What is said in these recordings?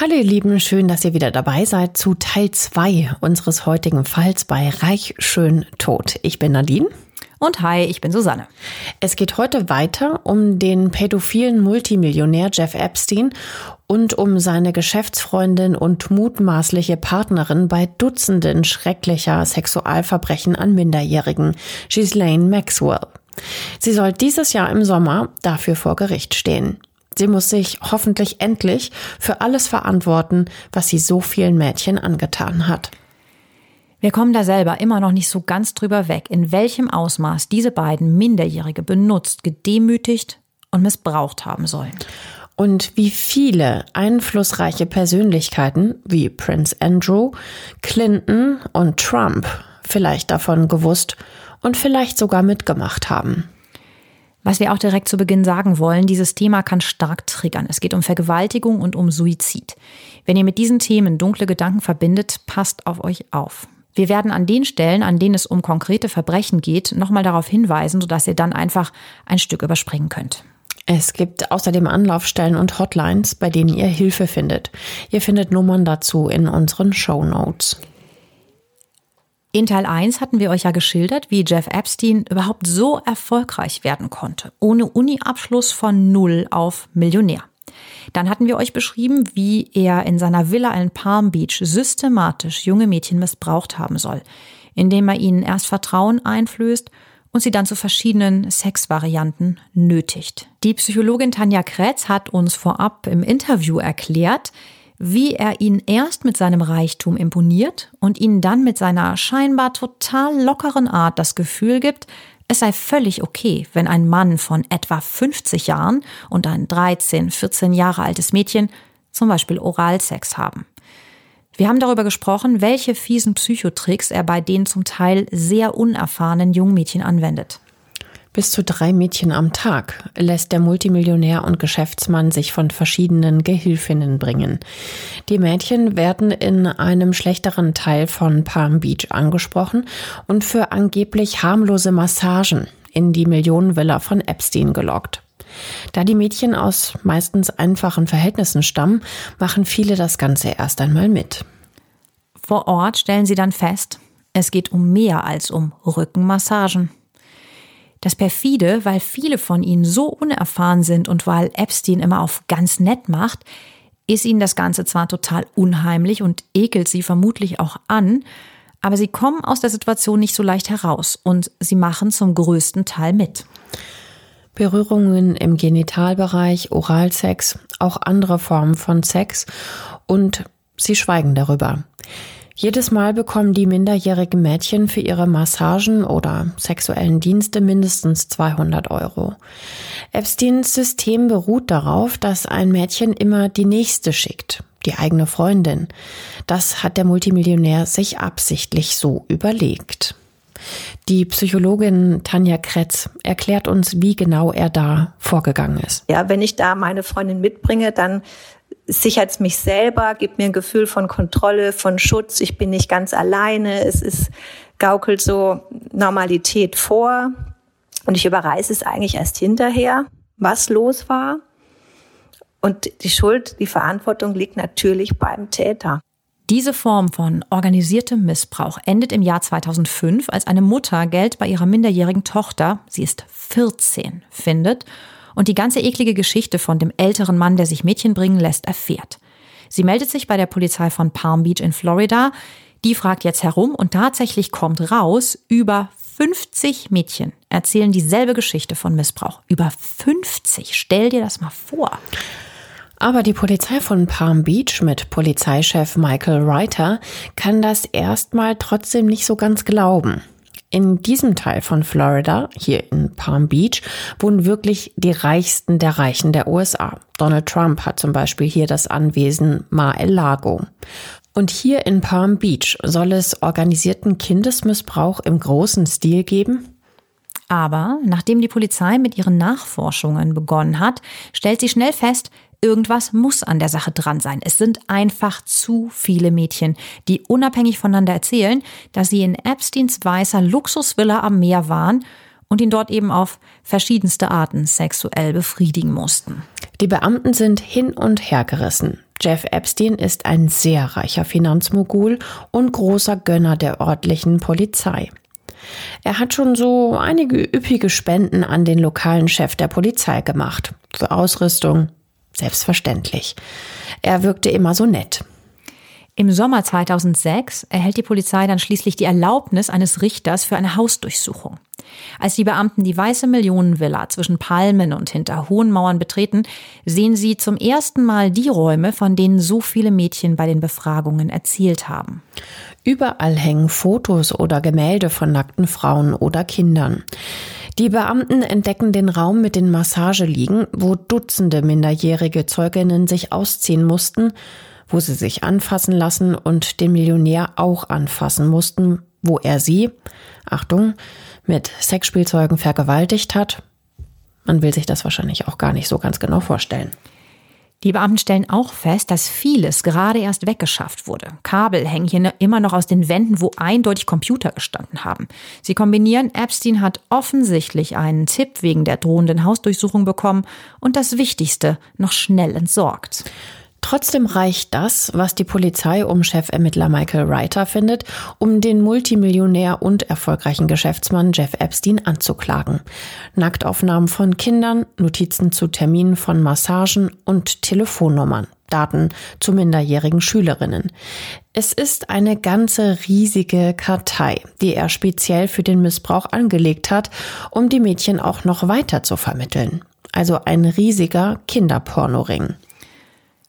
Hallo ihr Lieben, schön, dass ihr wieder dabei seid zu Teil 2 unseres heutigen Falls bei Reich Schön Tot. Ich bin Nadine. Und hi, ich bin Susanne. Es geht heute weiter um den pädophilen Multimillionär Jeff Epstein und um seine Geschäftsfreundin und mutmaßliche Partnerin bei Dutzenden schrecklicher Sexualverbrechen an Minderjährigen, Ghislaine Maxwell. Sie soll dieses Jahr im Sommer dafür vor Gericht stehen. Sie muss sich hoffentlich endlich für alles verantworten, was sie so vielen Mädchen angetan hat. Wir kommen da selber immer noch nicht so ganz drüber weg, in welchem Ausmaß diese beiden Minderjährige benutzt, gedemütigt und missbraucht haben sollen. Und wie viele einflussreiche Persönlichkeiten wie Prince Andrew, Clinton und Trump vielleicht davon gewusst und vielleicht sogar mitgemacht haben. Was wir auch direkt zu Beginn sagen wollen, dieses Thema kann stark triggern. Es geht um Vergewaltigung und um Suizid. Wenn ihr mit diesen Themen dunkle Gedanken verbindet, passt auf euch auf. Wir werden an den Stellen, an denen es um konkrete Verbrechen geht, nochmal darauf hinweisen, sodass ihr dann einfach ein Stück überspringen könnt. Es gibt außerdem Anlaufstellen und Hotlines, bei denen ihr Hilfe findet. Ihr findet Nummern dazu in unseren Show Notes. In Teil 1 hatten wir euch ja geschildert, wie Jeff Epstein überhaupt so erfolgreich werden konnte, ohne Uni-Abschluss von Null auf Millionär. Dann hatten wir euch beschrieben, wie er in seiner Villa in Palm Beach systematisch junge Mädchen missbraucht haben soll, indem er ihnen erst Vertrauen einflößt und sie dann zu verschiedenen Sexvarianten nötigt. Die Psychologin Tanja Kretz hat uns vorab im Interview erklärt, wie er ihn erst mit seinem Reichtum imponiert und ihnen dann mit seiner scheinbar total lockeren Art das Gefühl gibt, es sei völlig okay, wenn ein Mann von etwa 50 Jahren und ein 13, 14 Jahre altes Mädchen zum Beispiel Oralsex haben. Wir haben darüber gesprochen, welche fiesen Psychotricks er bei den zum Teil sehr unerfahrenen Jungmädchen anwendet. Bis zu drei Mädchen am Tag lässt der Multimillionär und Geschäftsmann sich von verschiedenen Gehilfinnen bringen. Die Mädchen werden in einem schlechteren Teil von Palm Beach angesprochen und für angeblich harmlose Massagen in die Millionenvilla von Epstein gelockt. Da die Mädchen aus meistens einfachen Verhältnissen stammen, machen viele das Ganze erst einmal mit. Vor Ort stellen sie dann fest, es geht um mehr als um Rückenmassagen. Das perfide, weil viele von ihnen so unerfahren sind und weil Epstein immer auf ganz nett macht, ist ihnen das Ganze zwar total unheimlich und ekelt sie vermutlich auch an, aber sie kommen aus der Situation nicht so leicht heraus und sie machen zum größten Teil mit. Berührungen im Genitalbereich, Oralsex, auch andere Formen von Sex und sie schweigen darüber. Jedes Mal bekommen die minderjährigen Mädchen für ihre Massagen oder sexuellen Dienste mindestens 200 Euro. Epsteins System beruht darauf, dass ein Mädchen immer die nächste schickt, die eigene Freundin. Das hat der Multimillionär sich absichtlich so überlegt. Die Psychologin Tanja Kretz erklärt uns, wie genau er da vorgegangen ist. Ja, wenn ich da meine Freundin mitbringe, dann sichert mich selber, gibt mir ein Gefühl von Kontrolle, von Schutz. Ich bin nicht ganz alleine. Es ist, gaukelt so Normalität vor. Und ich überreiße es eigentlich erst hinterher, was los war. Und die Schuld, die Verantwortung liegt natürlich beim Täter. Diese Form von organisiertem Missbrauch endet im Jahr 2005, als eine Mutter Geld bei ihrer minderjährigen Tochter, sie ist 14, findet und die ganze eklige Geschichte von dem älteren Mann, der sich Mädchen bringen lässt, erfährt. Sie meldet sich bei der Polizei von Palm Beach in Florida. Die fragt jetzt herum und tatsächlich kommt raus, über 50 Mädchen erzählen dieselbe Geschichte von Missbrauch. Über 50. Stell dir das mal vor. Aber die Polizei von Palm Beach mit Polizeichef Michael Reiter kann das erstmal trotzdem nicht so ganz glauben. In diesem Teil von Florida, hier in Palm Beach, wohnen wirklich die Reichsten der Reichen der USA. Donald Trump hat zum Beispiel hier das Anwesen Mar-el-Lago. Und hier in Palm Beach soll es organisierten Kindesmissbrauch im großen Stil geben? Aber nachdem die Polizei mit ihren Nachforschungen begonnen hat, stellt sie schnell fest, Irgendwas muss an der Sache dran sein. Es sind einfach zu viele Mädchen, die unabhängig voneinander erzählen, dass sie in Epsteins weißer Luxusvilla am Meer waren und ihn dort eben auf verschiedenste Arten sexuell befriedigen mussten. Die Beamten sind hin und her gerissen. Jeff Epstein ist ein sehr reicher Finanzmogul und großer Gönner der örtlichen Polizei. Er hat schon so einige üppige Spenden an den lokalen Chef der Polizei gemacht. Für Ausrüstung, Selbstverständlich. Er wirkte immer so nett. Im Sommer 2006 erhält die Polizei dann schließlich die Erlaubnis eines Richters für eine Hausdurchsuchung. Als die Beamten die weiße Millionenvilla zwischen Palmen und hinter hohen Mauern betreten, sehen sie zum ersten Mal die Räume, von denen so viele Mädchen bei den Befragungen erzählt haben. Überall hängen Fotos oder Gemälde von nackten Frauen oder Kindern. Die Beamten entdecken den Raum mit den Massageliegen, wo Dutzende minderjährige Zeuginnen sich ausziehen mussten, wo sie sich anfassen lassen und den Millionär auch anfassen mussten, wo er sie, Achtung, mit Sexspielzeugen vergewaltigt hat. Man will sich das wahrscheinlich auch gar nicht so ganz genau vorstellen. Die Beamten stellen auch fest, dass vieles gerade erst weggeschafft wurde. Kabel hängen hier ne, immer noch aus den Wänden, wo eindeutig Computer gestanden haben. Sie kombinieren, Epstein hat offensichtlich einen Tipp wegen der drohenden Hausdurchsuchung bekommen und das Wichtigste noch schnell entsorgt. Trotzdem reicht das, was die Polizei um Chefermittler Michael Reiter findet, um den Multimillionär und erfolgreichen Geschäftsmann Jeff Epstein anzuklagen. Nacktaufnahmen von Kindern, Notizen zu Terminen von Massagen und Telefonnummern. Daten zu minderjährigen Schülerinnen. Es ist eine ganze riesige Kartei, die er speziell für den Missbrauch angelegt hat, um die Mädchen auch noch weiter zu vermitteln. Also ein riesiger Kinderpornoring.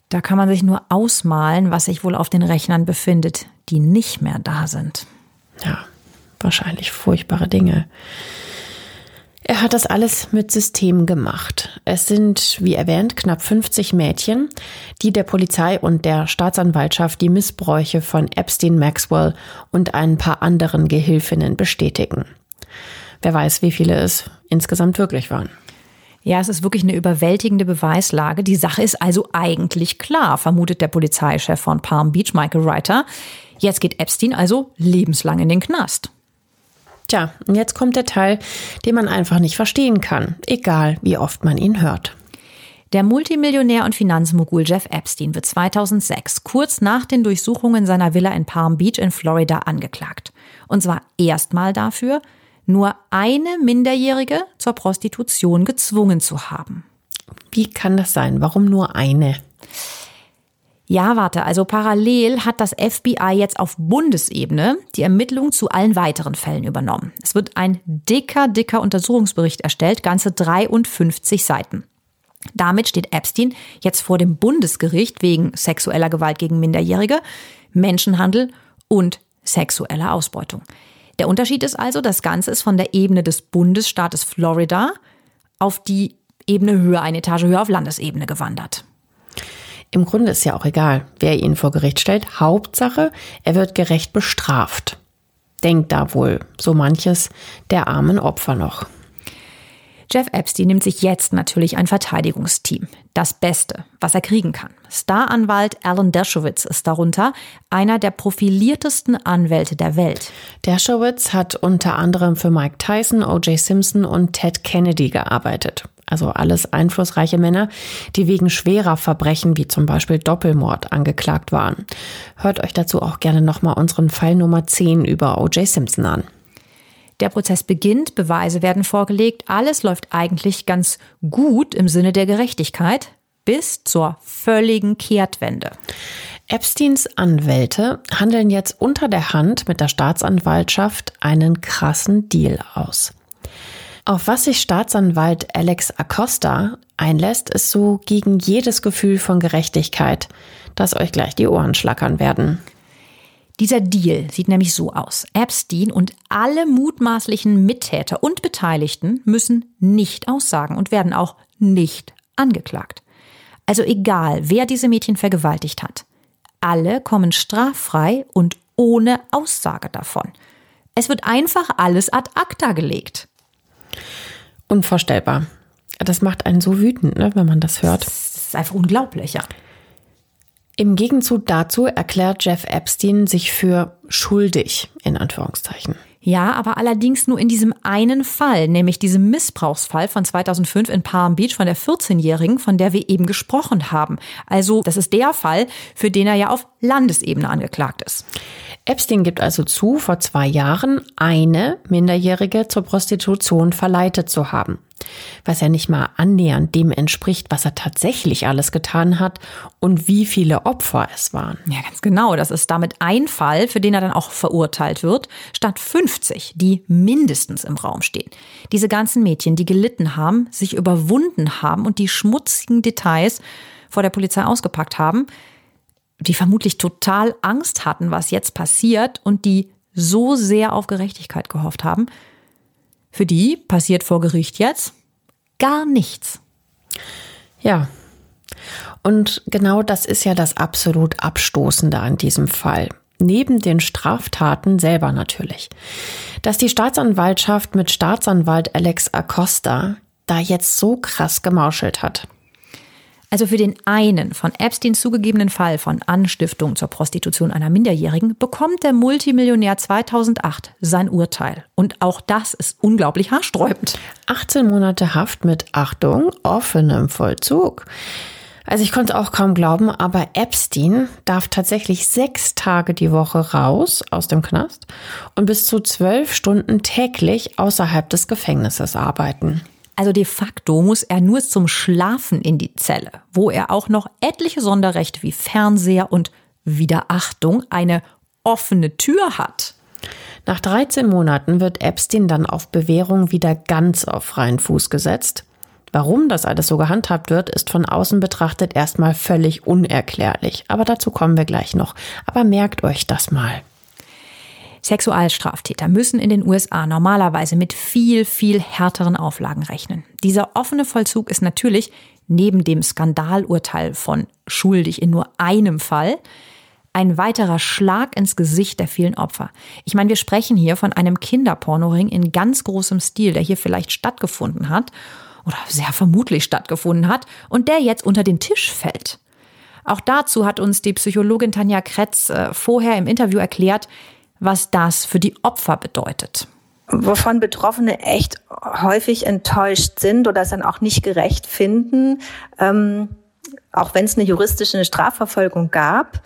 Da kann man sich nur ausmalen, was sich wohl auf den Rechnern befindet, die nicht mehr da sind. Ja, wahrscheinlich furchtbare Dinge. Er hat das alles mit System gemacht. Es sind, wie erwähnt, knapp 50 Mädchen, die der Polizei und der Staatsanwaltschaft die Missbräuche von Epstein Maxwell und ein paar anderen Gehilfinnen bestätigen. Wer weiß, wie viele es insgesamt wirklich waren. Ja, es ist wirklich eine überwältigende Beweislage. Die Sache ist also eigentlich klar, vermutet der Polizeichef von Palm Beach, Michael Reiter. Jetzt geht Epstein also lebenslang in den Knast. Tja, und jetzt kommt der Teil, den man einfach nicht verstehen kann, egal wie oft man ihn hört. Der Multimillionär und Finanzmogul Jeff Epstein wird 2006, kurz nach den Durchsuchungen seiner Villa in Palm Beach in Florida, angeklagt. Und zwar erstmal dafür, nur eine Minderjährige zur Prostitution gezwungen zu haben. Wie kann das sein? Warum nur eine? Ja, warte, also parallel hat das FBI jetzt auf Bundesebene die Ermittlungen zu allen weiteren Fällen übernommen. Es wird ein dicker, dicker Untersuchungsbericht erstellt, ganze 53 Seiten. Damit steht Epstein jetzt vor dem Bundesgericht wegen sexueller Gewalt gegen Minderjährige, Menschenhandel und sexueller Ausbeutung. Der Unterschied ist also, das Ganze ist von der Ebene des Bundesstaates Florida auf die Ebene höher, eine Etage höher auf Landesebene gewandert. Im Grunde ist ja auch egal, wer ihn vor Gericht stellt. Hauptsache, er wird gerecht bestraft. Denkt da wohl so manches der armen Opfer noch. Jeff Epstein nimmt sich jetzt natürlich ein Verteidigungsteam. Das Beste, was er kriegen kann. Staranwalt Alan Dershowitz ist darunter einer der profiliertesten Anwälte der Welt. Dershowitz hat unter anderem für Mike Tyson, O.J. Simpson und Ted Kennedy gearbeitet. Also alles einflussreiche Männer, die wegen schwerer Verbrechen wie zum Beispiel Doppelmord angeklagt waren. Hört euch dazu auch gerne nochmal unseren Fall Nummer 10 über O.J. Simpson an. Der Prozess beginnt, Beweise werden vorgelegt, alles läuft eigentlich ganz gut im Sinne der Gerechtigkeit bis zur völligen Kehrtwende. Epsteins Anwälte handeln jetzt unter der Hand mit der Staatsanwaltschaft einen krassen Deal aus. Auf was sich Staatsanwalt Alex Acosta einlässt, ist so gegen jedes Gefühl von Gerechtigkeit, dass euch gleich die Ohren schlackern werden. Dieser Deal sieht nämlich so aus. Epstein und alle mutmaßlichen Mittäter und Beteiligten müssen nicht aussagen und werden auch nicht angeklagt. Also egal, wer diese Mädchen vergewaltigt hat. Alle kommen straffrei und ohne Aussage davon. Es wird einfach alles ad acta gelegt. Unvorstellbar. Das macht einen so wütend, ne, wenn man das hört. Das ist einfach unglaublich, ja. Im Gegenzug dazu erklärt Jeff Epstein sich für schuldig, in Anführungszeichen. Ja, aber allerdings nur in diesem einen Fall, nämlich diesem Missbrauchsfall von 2005 in Palm Beach von der 14-Jährigen, von der wir eben gesprochen haben. Also, das ist der Fall, für den er ja auf Landesebene angeklagt ist. Epstein gibt also zu, vor zwei Jahren eine Minderjährige zur Prostitution verleitet zu haben was ja nicht mal annähernd dem entspricht, was er tatsächlich alles getan hat und wie viele Opfer es waren. Ja, ganz genau. Das ist damit ein Fall, für den er dann auch verurteilt wird, statt 50, die mindestens im Raum stehen. Diese ganzen Mädchen, die gelitten haben, sich überwunden haben und die schmutzigen Details vor der Polizei ausgepackt haben, die vermutlich total Angst hatten, was jetzt passiert und die so sehr auf Gerechtigkeit gehofft haben, für die passiert vor Gericht jetzt gar nichts. Ja. Und genau das ist ja das absolut Abstoßende an diesem Fall. Neben den Straftaten selber natürlich. Dass die Staatsanwaltschaft mit Staatsanwalt Alex Acosta da jetzt so krass gemauschelt hat. Also für den einen von Epstein zugegebenen Fall von Anstiftung zur Prostitution einer Minderjährigen bekommt der Multimillionär 2008 sein Urteil. Und auch das ist unglaublich haarsträubend. 18 Monate Haft mit Achtung, offenem Vollzug. Also ich konnte auch kaum glauben, aber Epstein darf tatsächlich sechs Tage die Woche raus aus dem Knast und bis zu zwölf Stunden täglich außerhalb des Gefängnisses arbeiten. Also de facto muss er nur zum Schlafen in die Zelle, wo er auch noch etliche Sonderrechte wie Fernseher und Wiederachtung eine offene Tür hat. Nach 13 Monaten wird Epstein dann auf Bewährung wieder ganz auf freien Fuß gesetzt. Warum das alles so gehandhabt wird, ist von außen betrachtet erstmal völlig unerklärlich. Aber dazu kommen wir gleich noch. Aber merkt euch das mal. Sexualstraftäter müssen in den USA normalerweise mit viel, viel härteren Auflagen rechnen. Dieser offene Vollzug ist natürlich neben dem Skandalurteil von schuldig in nur einem Fall ein weiterer Schlag ins Gesicht der vielen Opfer. Ich meine, wir sprechen hier von einem Kinderpornoring in ganz großem Stil, der hier vielleicht stattgefunden hat oder sehr vermutlich stattgefunden hat und der jetzt unter den Tisch fällt. Auch dazu hat uns die Psychologin Tanja Kretz äh, vorher im Interview erklärt, was das für die Opfer bedeutet. Wovon Betroffene echt häufig enttäuscht sind oder es dann auch nicht gerecht finden, ähm, auch wenn es eine juristische Strafverfolgung gab,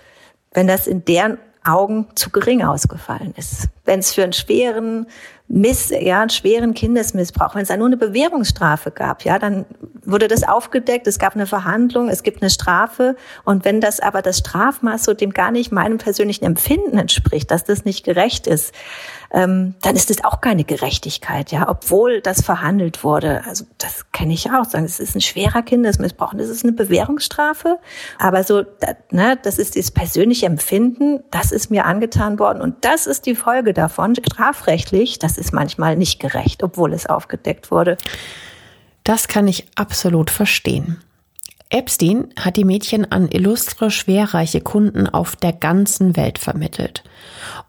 wenn das in deren Augen zu gering ausgefallen ist. Wenn es für einen schweren Miss, ja, schweren Kindesmissbrauch, wenn es da nur eine Bewährungsstrafe gab, ja, dann wurde das aufgedeckt, es gab eine Verhandlung, es gibt eine Strafe. Und wenn das aber das Strafmaß so dem gar nicht meinem persönlichen Empfinden entspricht, dass das nicht gerecht ist, ähm, dann ist das auch keine Gerechtigkeit, ja, obwohl das verhandelt wurde. Also das kenne ich auch. Sagen, es ist ein schwerer Kindesmissbrauch, das ist eine Bewährungsstrafe. Aber so, da, ne, das ist das persönliche Empfinden, das ist mir angetan worden und das ist die Folge davon. Strafrechtlich, das ist manchmal nicht gerecht, obwohl es aufgedeckt wurde. Das kann ich absolut verstehen. Epstein hat die Mädchen an illustre, schwerreiche Kunden auf der ganzen Welt vermittelt.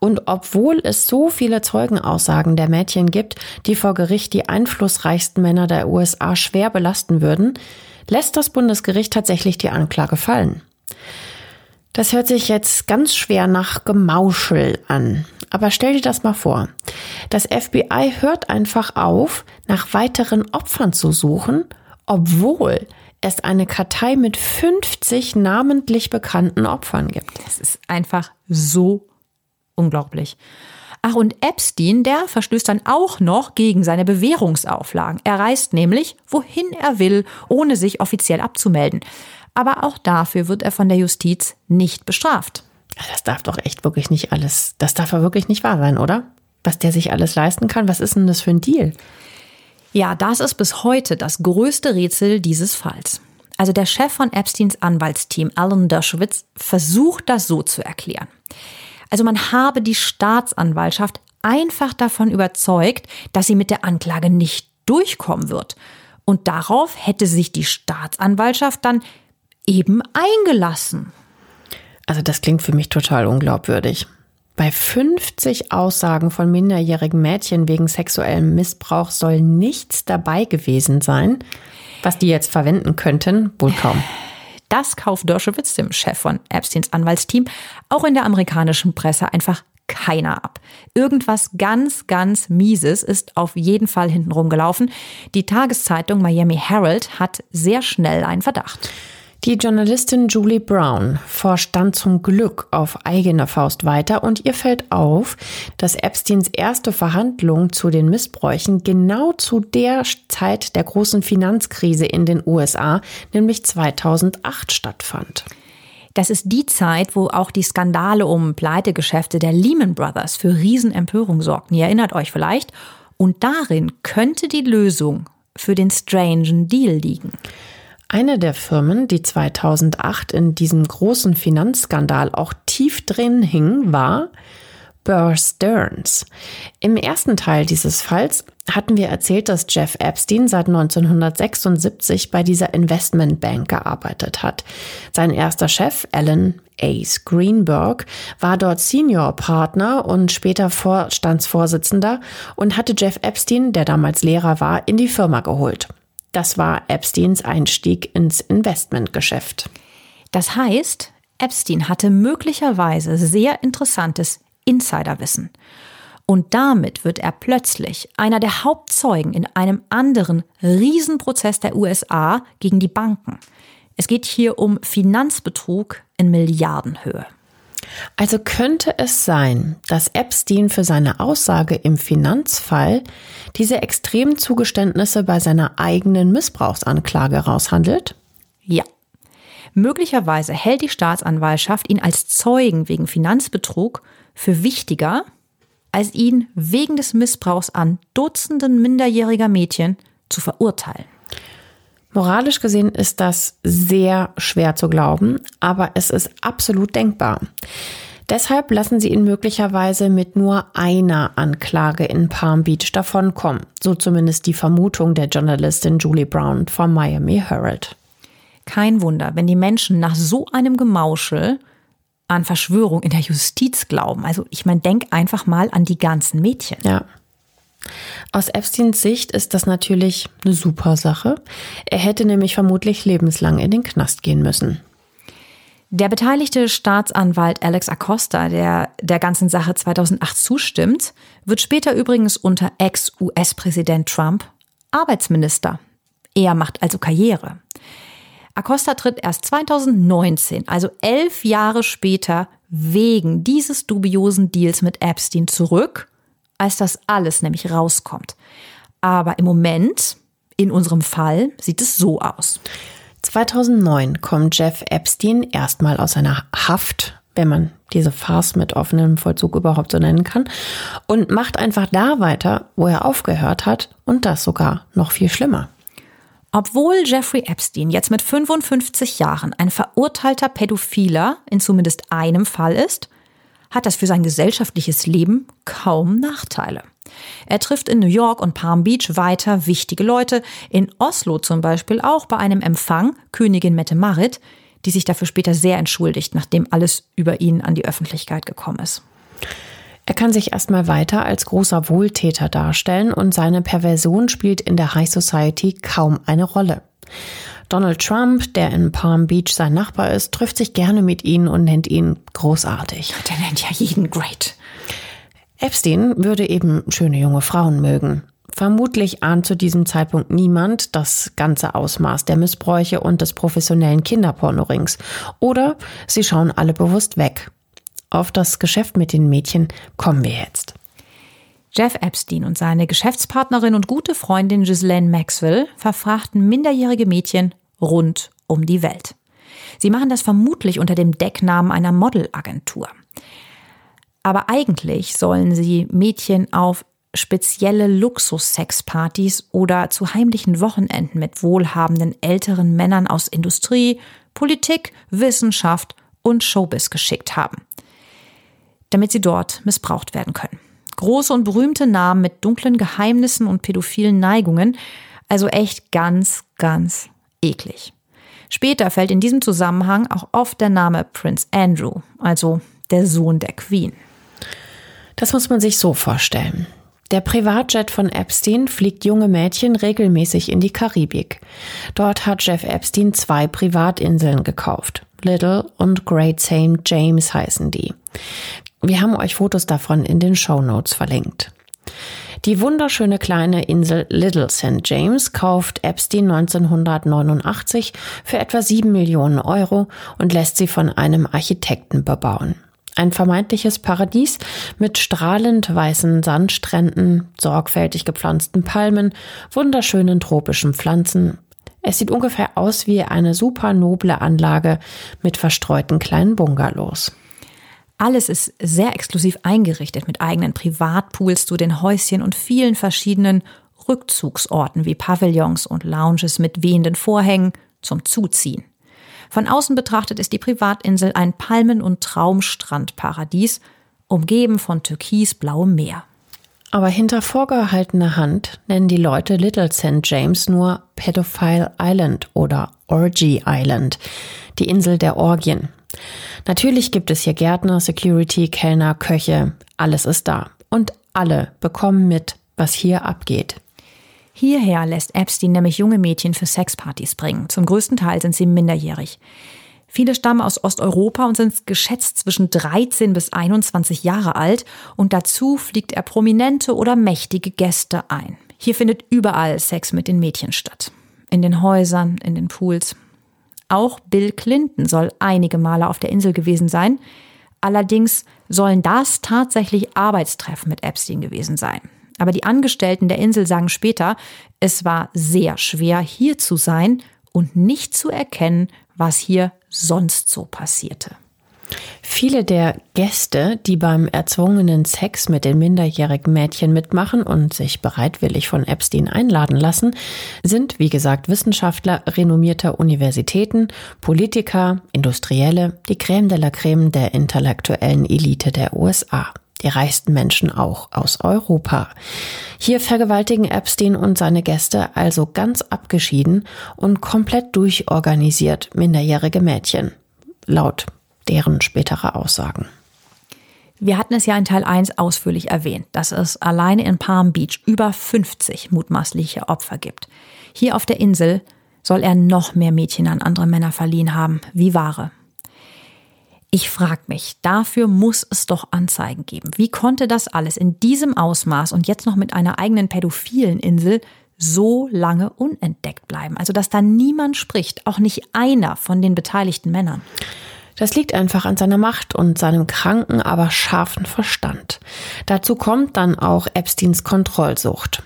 Und obwohl es so viele Zeugenaussagen der Mädchen gibt, die vor Gericht die einflussreichsten Männer der USA schwer belasten würden, lässt das Bundesgericht tatsächlich die Anklage fallen. Das hört sich jetzt ganz schwer nach Gemauschel an. Aber stell dir das mal vor. Das FBI hört einfach auf, nach weiteren Opfern zu suchen, obwohl es eine Kartei mit 50 namentlich bekannten Opfern gibt. Das ist einfach so unglaublich. Ach, und Epstein, der verstößt dann auch noch gegen seine Bewährungsauflagen. Er reist nämlich, wohin er will, ohne sich offiziell abzumelden. Aber auch dafür wird er von der Justiz nicht bestraft. Das darf doch echt wirklich nicht alles, das darf ja wirklich nicht wahr sein, oder? Was der sich alles leisten kann, was ist denn das für ein Deal? Ja, das ist bis heute das größte Rätsel dieses Falls. Also der Chef von Epsteins Anwaltsteam, Alan Dershowitz, versucht das so zu erklären. Also man habe die Staatsanwaltschaft einfach davon überzeugt, dass sie mit der Anklage nicht durchkommen wird. Und darauf hätte sich die Staatsanwaltschaft dann eben eingelassen. Also das klingt für mich total unglaubwürdig. Bei 50 Aussagen von minderjährigen Mädchen wegen sexuellem Missbrauch soll nichts dabei gewesen sein, was die jetzt verwenden könnten, wohl kaum. Das kauft Dershowitz, dem Chef von Epsteins Anwaltsteam, auch in der amerikanischen Presse einfach keiner ab. Irgendwas ganz, ganz Mieses ist auf jeden Fall hintenrum gelaufen. Die Tageszeitung Miami Herald hat sehr schnell einen Verdacht. Die Journalistin Julie Brown forscht dann zum Glück auf eigene Faust weiter und ihr fällt auf, dass Epsteins erste Verhandlung zu den Missbräuchen genau zu der Zeit der großen Finanzkrise in den USA, nämlich 2008, stattfand. Das ist die Zeit, wo auch die Skandale um Pleitegeschäfte der Lehman Brothers für Riesenempörung sorgten. Ihr erinnert euch vielleicht. Und darin könnte die Lösung für den strangen Deal liegen. Eine der Firmen, die 2008 in diesem großen Finanzskandal auch tief drin hing, war Burr Stearns. Im ersten Teil dieses Falls hatten wir erzählt, dass Jeff Epstein seit 1976 bei dieser Investmentbank gearbeitet hat. Sein erster Chef, Alan Ace Greenberg, war dort Senior Partner und später Vorstandsvorsitzender und hatte Jeff Epstein, der damals Lehrer war, in die Firma geholt. Das war Epsteins Einstieg ins Investmentgeschäft. Das heißt, Epstein hatte möglicherweise sehr interessantes Insiderwissen. Und damit wird er plötzlich einer der Hauptzeugen in einem anderen Riesenprozess der USA gegen die Banken. Es geht hier um Finanzbetrug in Milliardenhöhe. Also könnte es sein, dass Epstein für seine Aussage im Finanzfall diese extremen Zugeständnisse bei seiner eigenen Missbrauchsanklage raushandelt? Ja. Möglicherweise hält die Staatsanwaltschaft ihn als Zeugen wegen Finanzbetrug für wichtiger, als ihn wegen des Missbrauchs an Dutzenden minderjähriger Mädchen zu verurteilen. Moralisch gesehen ist das sehr schwer zu glauben, aber es ist absolut denkbar. Deshalb lassen sie ihn möglicherweise mit nur einer Anklage in Palm Beach davonkommen. So zumindest die Vermutung der Journalistin Julie Brown vom Miami Herald. Kein Wunder, wenn die Menschen nach so einem Gemauschel an Verschwörung in der Justiz glauben. Also ich meine, denk einfach mal an die ganzen Mädchen. Ja. Aus Epsteins Sicht ist das natürlich eine super Sache. Er hätte nämlich vermutlich lebenslang in den Knast gehen müssen. Der beteiligte Staatsanwalt Alex Acosta, der der ganzen Sache 2008 zustimmt, wird später übrigens unter Ex-US-Präsident Trump Arbeitsminister. Er macht also Karriere. Acosta tritt erst 2019, also elf Jahre später, wegen dieses dubiosen Deals mit Epstein zurück als das alles nämlich rauskommt. Aber im Moment, in unserem Fall, sieht es so aus. 2009 kommt Jeff Epstein erstmal aus seiner Haft, wenn man diese Farce mit offenem Vollzug überhaupt so nennen kann, und macht einfach da weiter, wo er aufgehört hat, und das sogar noch viel schlimmer. Obwohl Jeffrey Epstein jetzt mit 55 Jahren ein verurteilter Pädophiler in zumindest einem Fall ist, hat das für sein gesellschaftliches Leben kaum Nachteile. Er trifft in New York und Palm Beach weiter wichtige Leute, in Oslo zum Beispiel auch bei einem Empfang Königin Mette Marit, die sich dafür später sehr entschuldigt, nachdem alles über ihn an die Öffentlichkeit gekommen ist. Er kann sich erstmal weiter als großer Wohltäter darstellen und seine Perversion spielt in der High Society kaum eine Rolle. Donald Trump, der in Palm Beach sein Nachbar ist, trifft sich gerne mit ihnen und nennt ihn großartig. Der nennt ja jeden great. Epstein würde eben schöne junge Frauen mögen. Vermutlich ahnt zu diesem Zeitpunkt niemand das ganze Ausmaß der Missbräuche und des professionellen Kinderpornorings. Oder sie schauen alle bewusst weg. Auf das Geschäft mit den Mädchen kommen wir jetzt. Jeff Epstein und seine Geschäftspartnerin und gute Freundin Ghislaine Maxwell verfrachten minderjährige Mädchen rund um die Welt. Sie machen das vermutlich unter dem Decknamen einer Modelagentur. Aber eigentlich sollen sie Mädchen auf spezielle Luxus-Sexpartys oder zu heimlichen Wochenenden mit wohlhabenden älteren Männern aus Industrie, Politik, Wissenschaft und Showbiz geschickt haben, damit sie dort missbraucht werden können. Große und berühmte Namen mit dunklen Geheimnissen und pädophilen Neigungen, also echt ganz, ganz eklig. Später fällt in diesem Zusammenhang auch oft der Name Prince Andrew, also der Sohn der Queen. Das muss man sich so vorstellen. Der Privatjet von Epstein fliegt junge Mädchen regelmäßig in die Karibik. Dort hat Jeff Epstein zwei Privatinseln gekauft. Little und Great St. James heißen die. Wir haben euch Fotos davon in den Show Notes verlinkt. Die wunderschöne kleine Insel Little St. James kauft Epstein 1989 für etwa 7 Millionen Euro und lässt sie von einem Architekten bebauen. Ein vermeintliches Paradies mit strahlend weißen Sandstränden, sorgfältig gepflanzten Palmen, wunderschönen tropischen Pflanzen. Es sieht ungefähr aus wie eine super noble Anlage mit verstreuten kleinen Bungalows. Alles ist sehr exklusiv eingerichtet mit eigenen Privatpools zu den Häuschen und vielen verschiedenen Rückzugsorten wie Pavillons und Lounges mit wehenden Vorhängen zum Zuziehen. Von außen betrachtet ist die Privatinsel ein Palmen- und Traumstrandparadies, umgeben von türkisblauem Meer. Aber hinter vorgehaltener Hand nennen die Leute Little St. James nur Pedophile Island oder Orgy Island, die Insel der Orgien. Natürlich gibt es hier Gärtner, Security, Kellner, Köche, alles ist da. Und alle bekommen mit, was hier abgeht. Hierher lässt Epstein nämlich junge Mädchen für Sexpartys bringen. Zum größten Teil sind sie minderjährig. Viele stammen aus Osteuropa und sind geschätzt zwischen 13 bis 21 Jahre alt und dazu fliegt er prominente oder mächtige Gäste ein. Hier findet überall Sex mit den Mädchen statt. In den Häusern, in den Pools. Auch Bill Clinton soll einige Male auf der Insel gewesen sein. Allerdings sollen das tatsächlich Arbeitstreffen mit Epstein gewesen sein. Aber die Angestellten der Insel sagen später, es war sehr schwer, hier zu sein und nicht zu erkennen, was hier sonst so passierte. Viele der Gäste, die beim erzwungenen Sex mit den minderjährigen Mädchen mitmachen und sich bereitwillig von Epstein einladen lassen, sind, wie gesagt, Wissenschaftler renommierter Universitäten, Politiker, Industrielle, die Crème de la Crème der intellektuellen Elite der USA die reichsten Menschen auch aus Europa. Hier vergewaltigen Epstein und seine Gäste also ganz abgeschieden und komplett durchorganisiert minderjährige Mädchen, laut deren späterer Aussagen. Wir hatten es ja in Teil 1 ausführlich erwähnt, dass es alleine in Palm Beach über 50 mutmaßliche Opfer gibt. Hier auf der Insel soll er noch mehr Mädchen an andere Männer verliehen haben, wie Ware. Ich frage mich, dafür muss es doch Anzeigen geben. Wie konnte das alles in diesem Ausmaß und jetzt noch mit einer eigenen pädophilen Insel so lange unentdeckt bleiben? Also, dass da niemand spricht, auch nicht einer von den beteiligten Männern. Das liegt einfach an seiner Macht und seinem kranken, aber scharfen Verstand. Dazu kommt dann auch Epsteins Kontrollsucht.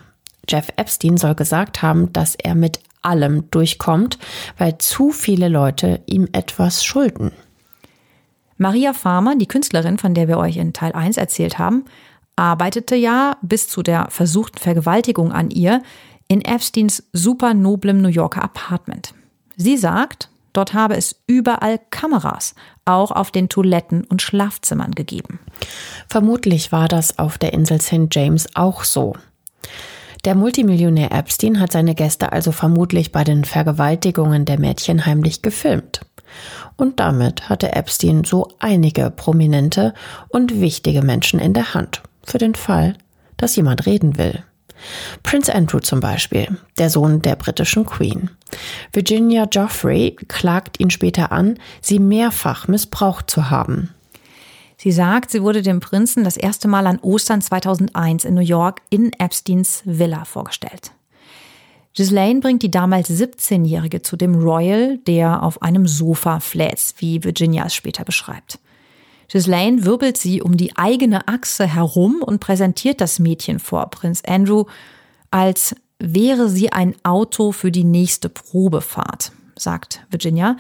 Jeff Epstein soll gesagt haben, dass er mit allem durchkommt, weil zu viele Leute ihm etwas schulden. Maria Farmer, die Künstlerin, von der wir euch in Teil 1 erzählt haben, arbeitete ja bis zu der versuchten Vergewaltigung an ihr in Epsteins super noblem New Yorker Apartment. Sie sagt, dort habe es überall Kameras, auch auf den Toiletten und Schlafzimmern gegeben. Vermutlich war das auf der Insel St. James auch so. Der Multimillionär Epstein hat seine Gäste also vermutlich bei den Vergewaltigungen der Mädchen heimlich gefilmt. Und damit hatte Epstein so einige prominente und wichtige Menschen in der Hand, für den Fall, dass jemand reden will. Prince Andrew zum Beispiel, der Sohn der britischen Queen. Virginia Joffrey klagt ihn später an, sie mehrfach missbraucht zu haben. Sie sagt, sie wurde dem Prinzen das erste Mal an Ostern 2001 in New York in Epsteins Villa vorgestellt. Ghislaine bringt die damals 17-Jährige zu dem Royal, der auf einem Sofa fläzt, wie Virginia es später beschreibt. Ghislaine wirbelt sie um die eigene Achse herum und präsentiert das Mädchen vor Prinz Andrew, als wäre sie ein Auto für die nächste Probefahrt, sagt Virginia.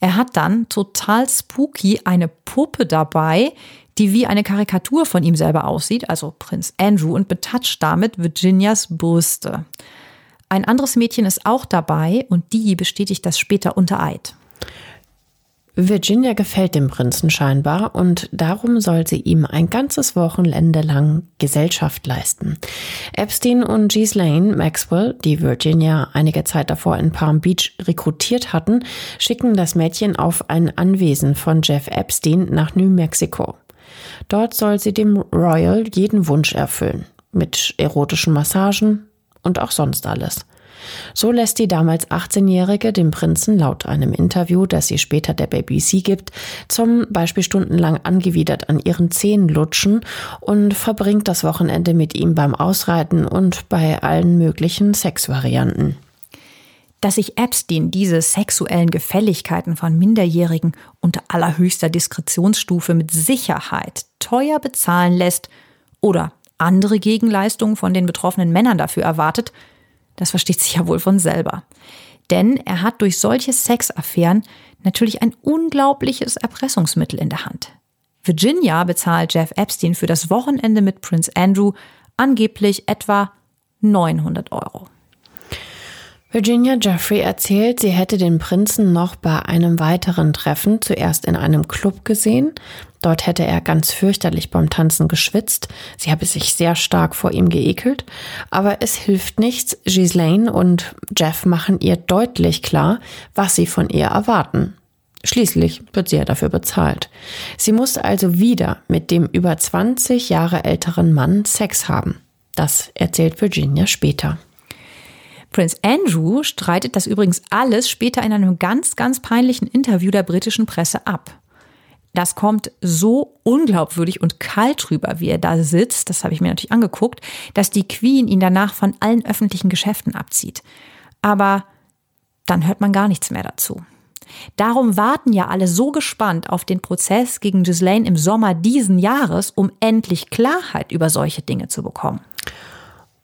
Er hat dann total spooky eine Puppe dabei, die wie eine Karikatur von ihm selber aussieht, also Prinz Andrew, und betatscht damit Virginias Brüste. Ein anderes Mädchen ist auch dabei und die bestätigt das später unter Eid. Virginia gefällt dem Prinzen scheinbar und darum soll sie ihm ein ganzes Wochenende lang Gesellschaft leisten. Epstein und Ghislaine Maxwell, die Virginia einige Zeit davor in Palm Beach rekrutiert hatten, schicken das Mädchen auf ein Anwesen von Jeff Epstein nach New Mexico. Dort soll sie dem Royal jeden Wunsch erfüllen, mit erotischen Massagen und auch sonst alles. So lässt die damals 18-Jährige den Prinzen laut einem Interview, das sie später der BBC gibt, zum Beispiel stundenlang angewidert an ihren Zehen lutschen und verbringt das Wochenende mit ihm beim Ausreiten und bei allen möglichen Sexvarianten. Dass sich Epstein diese sexuellen Gefälligkeiten von Minderjährigen unter allerhöchster Diskretionsstufe mit Sicherheit teuer bezahlen lässt oder andere Gegenleistungen von den betroffenen Männern dafür erwartet, das versteht sich ja wohl von selber. Denn er hat durch solche Sexaffären natürlich ein unglaubliches Erpressungsmittel in der Hand. Virginia bezahlt Jeff Epstein für das Wochenende mit Prince Andrew angeblich etwa 900 Euro. Virginia Jeffrey erzählt, sie hätte den Prinzen noch bei einem weiteren Treffen zuerst in einem Club gesehen. Dort hätte er ganz fürchterlich beim Tanzen geschwitzt. Sie habe sich sehr stark vor ihm geekelt. Aber es hilft nichts. Ghislaine und Jeff machen ihr deutlich klar, was sie von ihr erwarten. Schließlich wird sie ja dafür bezahlt. Sie muss also wieder mit dem über 20 Jahre älteren Mann Sex haben. Das erzählt Virginia später. Prince Andrew streitet das übrigens alles später in einem ganz, ganz peinlichen Interview der britischen Presse ab. Das kommt so unglaubwürdig und kalt rüber, wie er da sitzt, das habe ich mir natürlich angeguckt, dass die Queen ihn danach von allen öffentlichen Geschäften abzieht. Aber dann hört man gar nichts mehr dazu. Darum warten ja alle so gespannt auf den Prozess gegen Ghislaine im Sommer diesen Jahres, um endlich Klarheit über solche Dinge zu bekommen.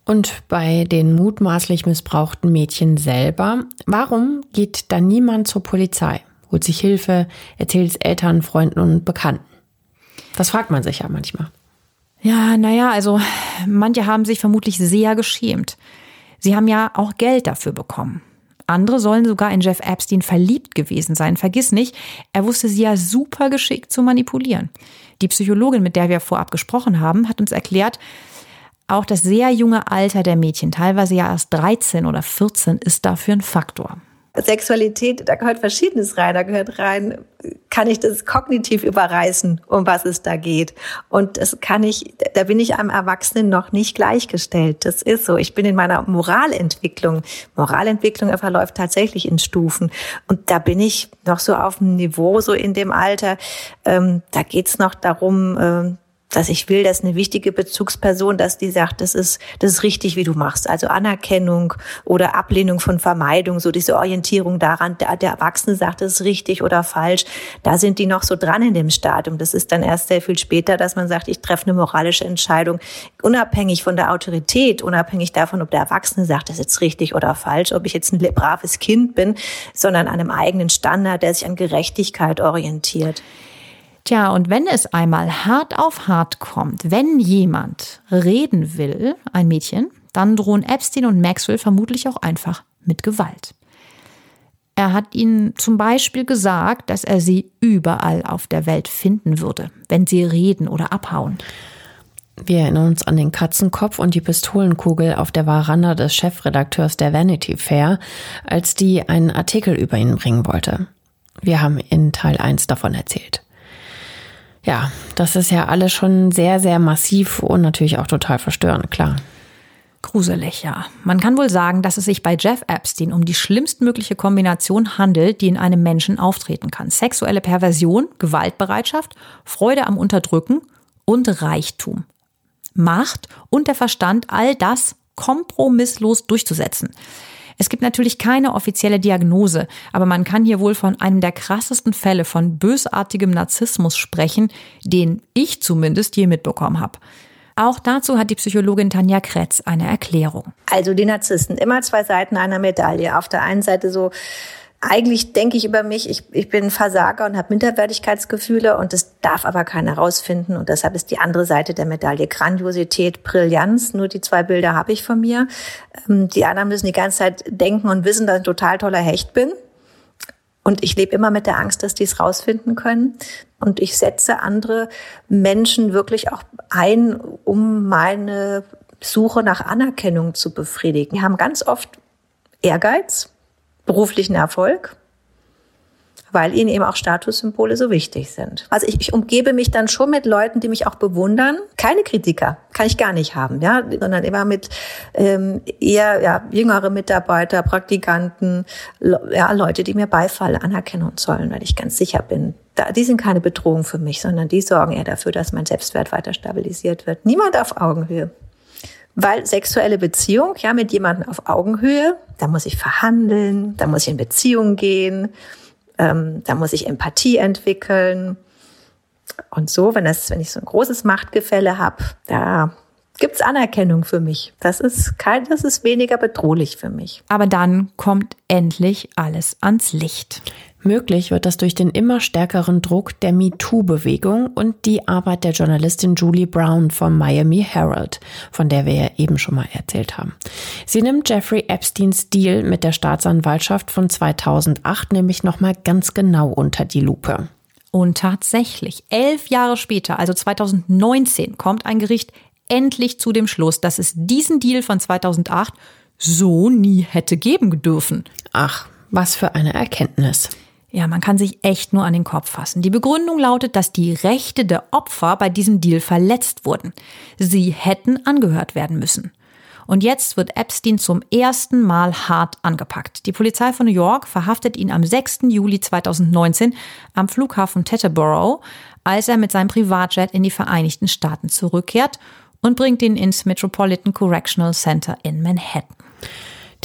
Und bei den mutmaßlich missbrauchten Mädchen selber, warum geht da niemand zur Polizei, holt sich Hilfe, erzählt es Eltern, Freunden und Bekannten? Das fragt man sich ja manchmal. Ja, naja, also manche haben sich vermutlich sehr geschämt. Sie haben ja auch Geld dafür bekommen. Andere sollen sogar in Jeff Epstein verliebt gewesen sein. Vergiss nicht, er wusste sie ja super geschickt zu manipulieren. Die Psychologin, mit der wir vorab gesprochen haben, hat uns erklärt, auch das sehr junge Alter der Mädchen, teilweise ja erst 13 oder 14, ist dafür ein Faktor. Sexualität, da gehört Verschiedenes rein. Da gehört rein, kann ich das kognitiv überreißen, um was es da geht. Und das kann ich, da bin ich einem Erwachsenen noch nicht gleichgestellt. Das ist so. Ich bin in meiner Moralentwicklung. Moralentwicklung verläuft tatsächlich in Stufen. Und da bin ich noch so auf dem Niveau, so in dem Alter. Ähm, da geht's noch darum, ähm, dass ich will, dass eine wichtige Bezugsperson, dass die sagt, das ist, das ist richtig, wie du machst. Also Anerkennung oder Ablehnung von Vermeidung, so diese Orientierung daran, der, der Erwachsene sagt, das ist richtig oder falsch. Da sind die noch so dran in dem Stadium. Das ist dann erst sehr viel später, dass man sagt, ich treffe eine moralische Entscheidung, unabhängig von der Autorität, unabhängig davon, ob der Erwachsene sagt, das ist jetzt richtig oder falsch, ob ich jetzt ein braves Kind bin, sondern an einem eigenen Standard, der sich an Gerechtigkeit orientiert. Tja, und wenn es einmal hart auf hart kommt, wenn jemand reden will, ein Mädchen, dann drohen Epstein und Maxwell vermutlich auch einfach mit Gewalt. Er hat ihnen zum Beispiel gesagt, dass er sie überall auf der Welt finden würde, wenn sie reden oder abhauen. Wir erinnern uns an den Katzenkopf und die Pistolenkugel auf der Veranda des Chefredakteurs der Vanity Fair, als die einen Artikel über ihn bringen wollte. Wir haben in Teil 1 davon erzählt. Ja, das ist ja alles schon sehr, sehr massiv und natürlich auch total verstörend, klar. Gruselig, ja. Man kann wohl sagen, dass es sich bei Jeff Epstein um die schlimmstmögliche Kombination handelt, die in einem Menschen auftreten kann. Sexuelle Perversion, Gewaltbereitschaft, Freude am Unterdrücken und Reichtum. Macht und der Verstand, all das kompromisslos durchzusetzen. Es gibt natürlich keine offizielle Diagnose, aber man kann hier wohl von einem der krassesten Fälle von bösartigem Narzissmus sprechen, den ich zumindest je mitbekommen habe. Auch dazu hat die Psychologin Tanja Kretz eine Erklärung. Also die Narzissten, immer zwei Seiten einer Medaille. Auf der einen Seite so eigentlich denke ich über mich, ich, ich bin Versager und habe Minderwertigkeitsgefühle und das darf aber keiner rausfinden. Und deshalb ist die andere Seite der Medaille Grandiosität, Brillanz. Nur die zwei Bilder habe ich von mir. Ähm, die anderen müssen die ganze Zeit denken und wissen, dass ich ein total toller Hecht bin. Und ich lebe immer mit der Angst, dass die es rausfinden können. Und ich setze andere Menschen wirklich auch ein, um meine Suche nach Anerkennung zu befriedigen. Die haben ganz oft Ehrgeiz, beruflichen Erfolg, weil ihnen eben auch Statussymbole so wichtig sind. Also ich, ich umgebe mich dann schon mit Leuten, die mich auch bewundern. Keine Kritiker, kann ich gar nicht haben, ja, sondern immer mit ähm, eher ja, jüngere Mitarbeiter, Praktikanten, ja, Leute, die mir Beifall, Anerkennung zollen, weil ich ganz sicher bin, da, die sind keine Bedrohung für mich, sondern die sorgen eher dafür, dass mein Selbstwert weiter stabilisiert wird. Niemand auf Augenhöhe. Weil sexuelle Beziehung, ja, mit jemandem auf Augenhöhe, da muss ich verhandeln, da muss ich in Beziehung gehen, ähm, da muss ich Empathie entwickeln. Und so, wenn das, wenn ich so ein großes Machtgefälle habe, da gibt's Anerkennung für mich. Das ist kein, das ist weniger bedrohlich für mich. Aber dann kommt endlich alles ans Licht. Möglich wird das durch den immer stärkeren Druck der MeToo-Bewegung und die Arbeit der Journalistin Julie Brown vom Miami Herald, von der wir ja eben schon mal erzählt haben. Sie nimmt Jeffrey Epsteins Deal mit der Staatsanwaltschaft von 2008 nämlich nochmal ganz genau unter die Lupe. Und tatsächlich, elf Jahre später, also 2019, kommt ein Gericht endlich zu dem Schluss, dass es diesen Deal von 2008 so nie hätte geben dürfen. Ach, was für eine Erkenntnis. Ja, man kann sich echt nur an den Kopf fassen. Die Begründung lautet, dass die Rechte der Opfer bei diesem Deal verletzt wurden. Sie hätten angehört werden müssen. Und jetzt wird Epstein zum ersten Mal hart angepackt. Die Polizei von New York verhaftet ihn am 6. Juli 2019 am Flughafen Teterboro, als er mit seinem Privatjet in die Vereinigten Staaten zurückkehrt und bringt ihn ins Metropolitan Correctional Center in Manhattan.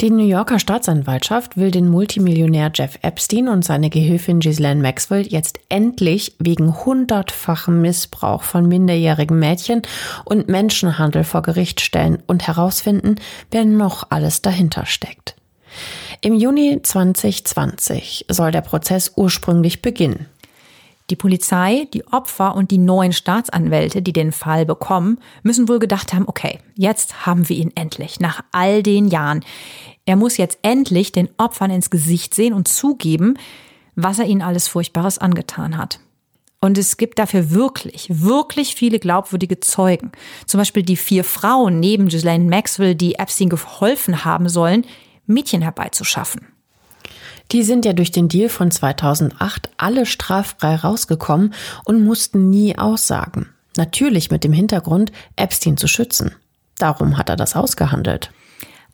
Die New Yorker Staatsanwaltschaft will den Multimillionär Jeff Epstein und seine Gehilfin Ghislaine Maxwell jetzt endlich wegen hundertfachem Missbrauch von minderjährigen Mädchen und Menschenhandel vor Gericht stellen und herausfinden, wer noch alles dahinter steckt. Im Juni 2020 soll der Prozess ursprünglich beginnen. Die Polizei, die Opfer und die neuen Staatsanwälte, die den Fall bekommen, müssen wohl gedacht haben, okay, jetzt haben wir ihn endlich, nach all den Jahren. Er muss jetzt endlich den Opfern ins Gesicht sehen und zugeben, was er ihnen alles Furchtbares angetan hat. Und es gibt dafür wirklich, wirklich viele glaubwürdige Zeugen. Zum Beispiel die vier Frauen neben Ghislaine Maxwell, die Epstein geholfen haben sollen, Mädchen herbeizuschaffen. Die sind ja durch den Deal von 2008 alle straffrei rausgekommen und mussten nie aussagen. Natürlich mit dem Hintergrund, Epstein zu schützen. Darum hat er das ausgehandelt.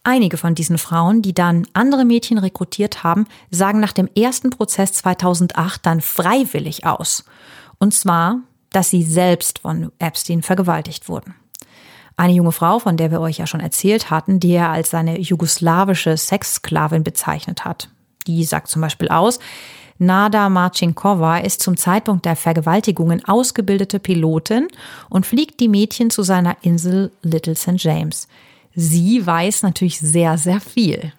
Einige von diesen Frauen, die dann andere Mädchen rekrutiert haben, sagen nach dem ersten Prozess 2008 dann freiwillig aus. Und zwar, dass sie selbst von Epstein vergewaltigt wurden. Eine junge Frau, von der wir euch ja schon erzählt hatten, die er als seine jugoslawische Sexsklavin bezeichnet hat. Die sagt zum Beispiel aus, Nada Marcinkova ist zum Zeitpunkt der Vergewaltigungen ausgebildete Pilotin und fliegt die Mädchen zu seiner Insel Little St. James sie weiß natürlich sehr, sehr viel.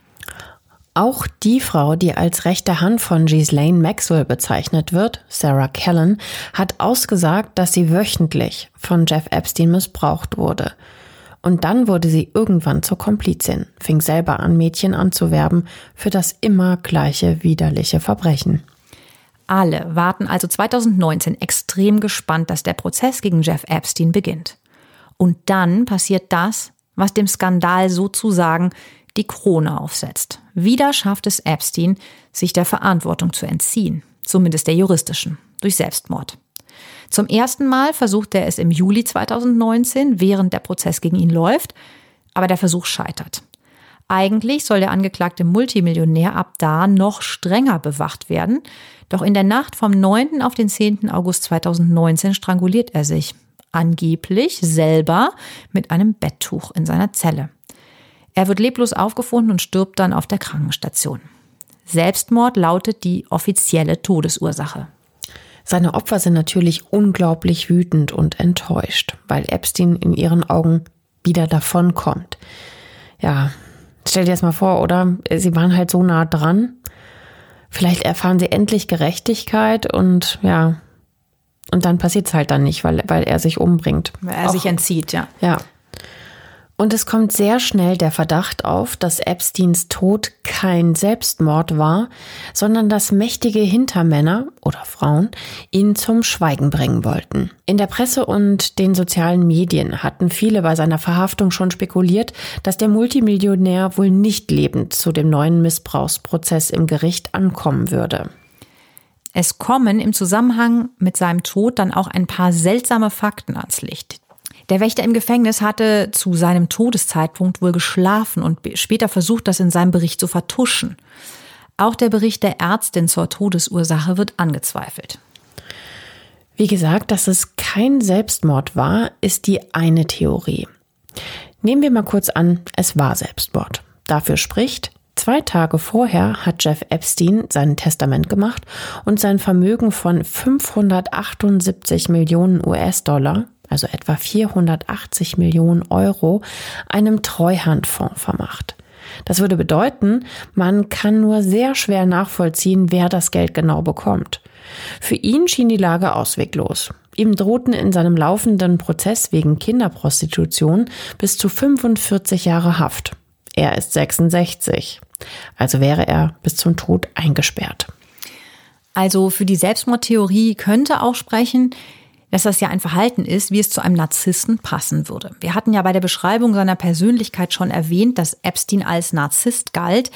Auch die Frau, die als rechte Hand von Ghislaine Maxwell bezeichnet wird, Sarah Kellen, hat ausgesagt, dass sie wöchentlich von Jeff Epstein missbraucht wurde. Und dann wurde sie irgendwann zur Komplizin, fing selber an, Mädchen anzuwerben für das immer gleiche widerliche Verbrechen. Alle warten also 2019 extrem gespannt, dass der Prozess gegen Jeff Epstein beginnt. Und dann passiert das, was dem Skandal sozusagen die Krone aufsetzt. Wieder schafft es Epstein, sich der Verantwortung zu entziehen, zumindest der juristischen, durch Selbstmord. Zum ersten Mal versucht er es im Juli 2019, während der Prozess gegen ihn läuft, aber der Versuch scheitert. Eigentlich soll der angeklagte Multimillionär ab da noch strenger bewacht werden, doch in der Nacht vom 9. auf den 10. August 2019 stranguliert er sich angeblich selber mit einem Betttuch in seiner Zelle. Er wird leblos aufgefunden und stirbt dann auf der Krankenstation. Selbstmord lautet die offizielle Todesursache. Seine Opfer sind natürlich unglaublich wütend und enttäuscht, weil Epstein in ihren Augen wieder davonkommt. Ja, stell dir das mal vor, oder? Sie waren halt so nah dran. Vielleicht erfahren sie endlich Gerechtigkeit und ja, und dann passiert es halt dann nicht, weil, weil er sich umbringt. Weil er Auch, sich entzieht, ja. Ja. Und es kommt sehr schnell der Verdacht auf, dass Epsteins Tod kein Selbstmord war, sondern dass mächtige Hintermänner oder Frauen ihn zum Schweigen bringen wollten. In der Presse und den sozialen Medien hatten viele bei seiner Verhaftung schon spekuliert, dass der Multimillionär wohl nicht lebend zu dem neuen Missbrauchsprozess im Gericht ankommen würde. Es kommen im Zusammenhang mit seinem Tod dann auch ein paar seltsame Fakten ans Licht, der Wächter im Gefängnis hatte zu seinem Todeszeitpunkt wohl geschlafen und später versucht, das in seinem Bericht zu vertuschen. Auch der Bericht der Ärztin zur Todesursache wird angezweifelt. Wie gesagt, dass es kein Selbstmord war, ist die eine Theorie. Nehmen wir mal kurz an, es war Selbstmord. Dafür spricht, zwei Tage vorher hat Jeff Epstein sein Testament gemacht und sein Vermögen von 578 Millionen US-Dollar also etwa 480 Millionen Euro, einem Treuhandfonds vermacht. Das würde bedeuten, man kann nur sehr schwer nachvollziehen, wer das Geld genau bekommt. Für ihn schien die Lage ausweglos. Ihm drohten in seinem laufenden Prozess wegen Kinderprostitution bis zu 45 Jahre Haft. Er ist 66, also wäre er bis zum Tod eingesperrt. Also für die Selbstmordtheorie könnte auch sprechen, dass das ja ein Verhalten ist, wie es zu einem Narzissten passen würde. Wir hatten ja bei der Beschreibung seiner Persönlichkeit schon erwähnt, dass Epstein als Narzisst galt,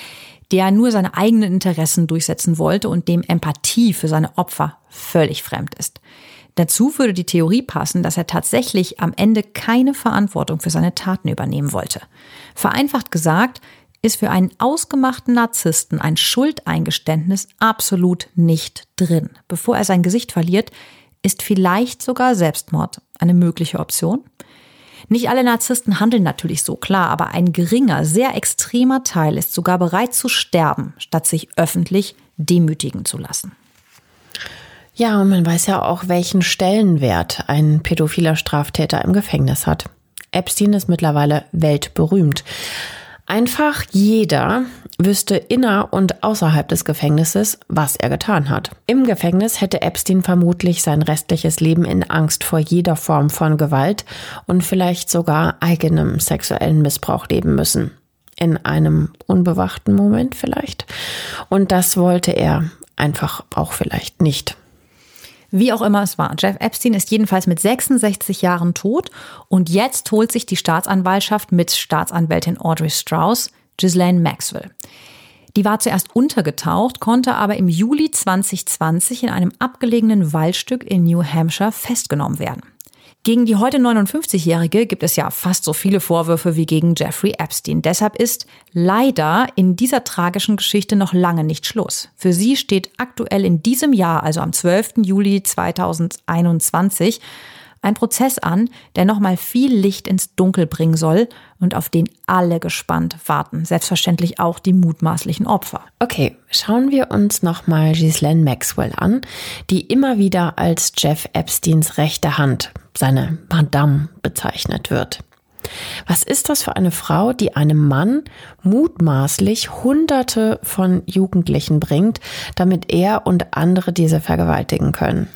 der nur seine eigenen Interessen durchsetzen wollte und dem Empathie für seine Opfer völlig fremd ist. Dazu würde die Theorie passen, dass er tatsächlich am Ende keine Verantwortung für seine Taten übernehmen wollte. Vereinfacht gesagt, ist für einen ausgemachten Narzissten ein Schuldeingeständnis absolut nicht drin. Bevor er sein Gesicht verliert, ist vielleicht sogar Selbstmord eine mögliche Option? Nicht alle Narzissten handeln natürlich so klar, aber ein geringer, sehr extremer Teil ist sogar bereit zu sterben, statt sich öffentlich demütigen zu lassen. Ja, und man weiß ja auch, welchen Stellenwert ein pädophiler Straftäter im Gefängnis hat. Epstein ist mittlerweile weltberühmt. Einfach jeder wüsste inner und außerhalb des Gefängnisses, was er getan hat. Im Gefängnis hätte Epstein vermutlich sein restliches Leben in Angst vor jeder Form von Gewalt und vielleicht sogar eigenem sexuellen Missbrauch leben müssen. In einem unbewachten Moment vielleicht. Und das wollte er einfach auch vielleicht nicht. Wie auch immer es war. Jeff Epstein ist jedenfalls mit 66 Jahren tot und jetzt holt sich die Staatsanwaltschaft mit Staatsanwältin Audrey Strauss Ghislaine Maxwell. Die war zuerst untergetaucht, konnte aber im Juli 2020 in einem abgelegenen Waldstück in New Hampshire festgenommen werden. Gegen die heute 59-Jährige gibt es ja fast so viele Vorwürfe wie gegen Jeffrey Epstein. Deshalb ist leider in dieser tragischen Geschichte noch lange nicht Schluss. Für sie steht aktuell in diesem Jahr, also am 12. Juli 2021, ein Prozess an, der nochmal viel Licht ins Dunkel bringen soll und auf den alle gespannt warten. Selbstverständlich auch die mutmaßlichen Opfer. Okay, schauen wir uns nochmal Ghislaine Maxwell an, die immer wieder als Jeff Epsteins rechte Hand, seine Madame, bezeichnet wird. Was ist das für eine Frau, die einem Mann mutmaßlich Hunderte von Jugendlichen bringt, damit er und andere diese vergewaltigen können?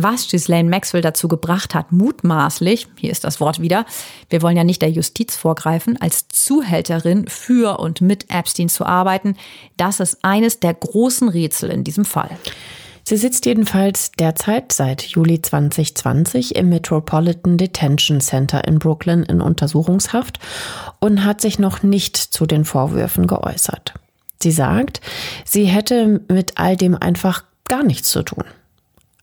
Was Ghislaine Maxwell dazu gebracht hat, mutmaßlich, hier ist das Wort wieder, wir wollen ja nicht der Justiz vorgreifen, als Zuhälterin für und mit Epstein zu arbeiten, das ist eines der großen Rätsel in diesem Fall. Sie sitzt jedenfalls derzeit seit Juli 2020 im Metropolitan Detention Center in Brooklyn in Untersuchungshaft und hat sich noch nicht zu den Vorwürfen geäußert. Sie sagt, sie hätte mit all dem einfach gar nichts zu tun.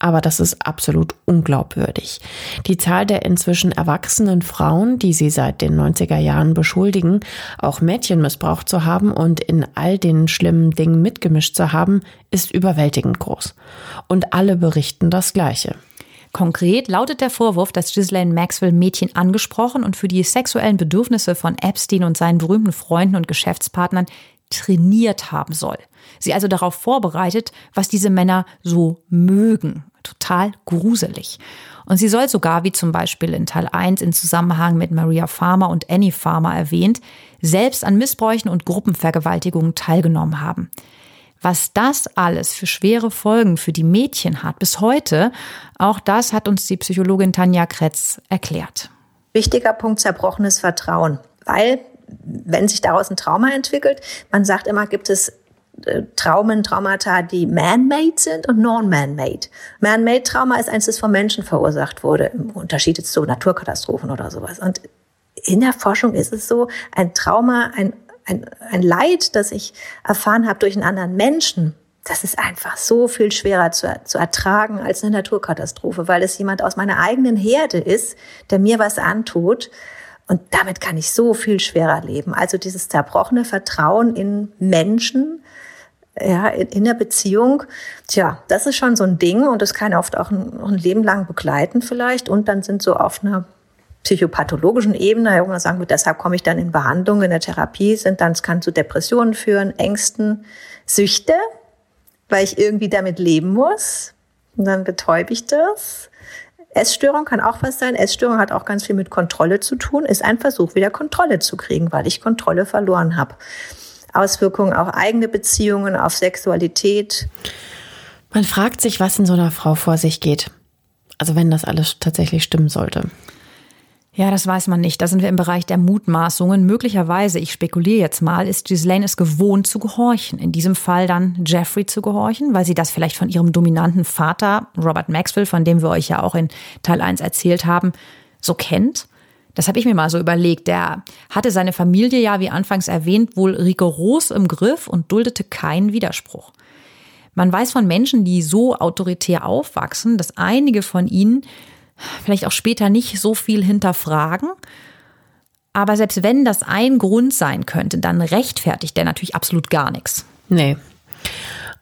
Aber das ist absolut unglaubwürdig. Die Zahl der inzwischen erwachsenen Frauen, die sie seit den 90er Jahren beschuldigen, auch Mädchen missbraucht zu haben und in all den schlimmen Dingen mitgemischt zu haben, ist überwältigend groß. Und alle berichten das Gleiche. Konkret lautet der Vorwurf, dass Ghislaine Maxwell Mädchen angesprochen und für die sexuellen Bedürfnisse von Epstein und seinen berühmten Freunden und Geschäftspartnern trainiert haben soll. Sie also darauf vorbereitet, was diese Männer so mögen. Total gruselig. Und sie soll sogar, wie zum Beispiel in Teil 1 in Zusammenhang mit Maria Farmer und Annie Farmer erwähnt, selbst an Missbräuchen und Gruppenvergewaltigungen teilgenommen haben. Was das alles für schwere Folgen für die Mädchen hat bis heute, auch das hat uns die Psychologin Tanja Kretz erklärt. Wichtiger Punkt zerbrochenes Vertrauen, weil wenn sich daraus ein Trauma entwickelt, man sagt immer, gibt es Traumen, Traumata, die man-made sind und non-man-made. Man-made Trauma ist eins, das von Menschen verursacht wurde, im Unterschied zu Naturkatastrophen oder sowas. Und in der Forschung ist es so, ein Trauma, ein, ein, ein Leid, das ich erfahren habe durch einen anderen Menschen, das ist einfach so viel schwerer zu, zu ertragen als eine Naturkatastrophe, weil es jemand aus meiner eigenen Herde ist, der mir was antut. Und damit kann ich so viel schwerer leben. Also dieses zerbrochene Vertrauen in Menschen, ja, in, in der Beziehung, tja, das ist schon so ein Ding und das kann oft auch ein, ein Leben lang begleiten vielleicht. Und dann sind so auf einer psychopathologischen Ebene, irgendwann sagen wir, deshalb komme ich dann in Behandlung, in der Therapie, sind dann, es kann zu Depressionen führen, Ängsten, Süchte, weil ich irgendwie damit leben muss. Und dann betäube ich das. Essstörung kann auch was sein. Essstörung hat auch ganz viel mit Kontrolle zu tun, ist ein Versuch, wieder Kontrolle zu kriegen, weil ich Kontrolle verloren habe. Auswirkungen auf eigene Beziehungen, auf Sexualität. Man fragt sich, was in so einer Frau vor sich geht. Also wenn das alles tatsächlich stimmen sollte. Ja, das weiß man nicht. Da sind wir im Bereich der Mutmaßungen. Möglicherweise, ich spekuliere jetzt mal, ist Ghislaine es gewohnt zu gehorchen. In diesem Fall dann Jeffrey zu gehorchen, weil sie das vielleicht von ihrem dominanten Vater, Robert Maxwell, von dem wir euch ja auch in Teil 1 erzählt haben, so kennt. Das habe ich mir mal so überlegt. Der hatte seine Familie ja, wie anfangs erwähnt, wohl rigoros im Griff und duldete keinen Widerspruch. Man weiß von Menschen, die so autoritär aufwachsen, dass einige von ihnen vielleicht auch später nicht so viel hinterfragen. Aber selbst wenn das ein Grund sein könnte, dann rechtfertigt der natürlich absolut gar nichts. Nee.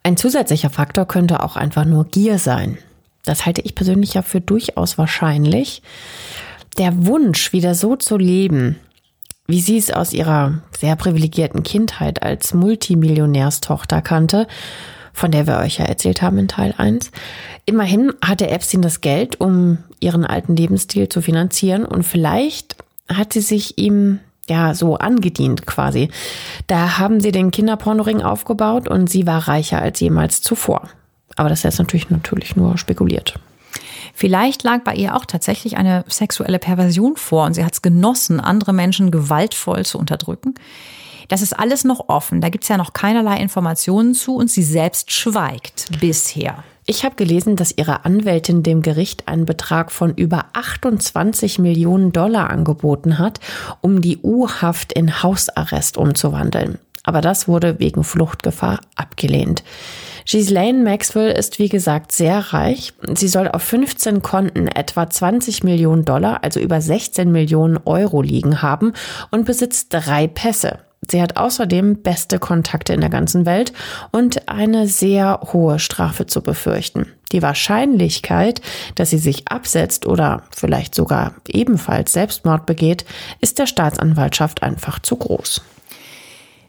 Ein zusätzlicher Faktor könnte auch einfach nur Gier sein. Das halte ich persönlich ja für durchaus wahrscheinlich. Der Wunsch, wieder so zu leben, wie sie es aus ihrer sehr privilegierten Kindheit als Multimillionärstochter kannte, von der wir euch ja erzählt haben in Teil 1. Immerhin hatte Epstein das Geld, um ihren alten Lebensstil zu finanzieren und vielleicht hat sie sich ihm ja so angedient quasi. Da haben sie den Kinderpornoring aufgebaut und sie war reicher als jemals zuvor. Aber das ist natürlich natürlich nur spekuliert. Vielleicht lag bei ihr auch tatsächlich eine sexuelle Perversion vor und sie hat es genossen, andere Menschen gewaltvoll zu unterdrücken. Das ist alles noch offen. Da gibt es ja noch keinerlei Informationen zu und sie selbst schweigt bisher. Ich habe gelesen, dass ihre Anwältin dem Gericht einen Betrag von über 28 Millionen Dollar angeboten hat, um die U-Haft in Hausarrest umzuwandeln. Aber das wurde wegen Fluchtgefahr abgelehnt. Ghislaine Maxwell ist wie gesagt sehr reich. Sie soll auf 15 Konten etwa 20 Millionen Dollar, also über 16 Millionen Euro liegen haben und besitzt drei Pässe. Sie hat außerdem beste Kontakte in der ganzen Welt und eine sehr hohe Strafe zu befürchten. Die Wahrscheinlichkeit, dass sie sich absetzt oder vielleicht sogar ebenfalls Selbstmord begeht, ist der Staatsanwaltschaft einfach zu groß.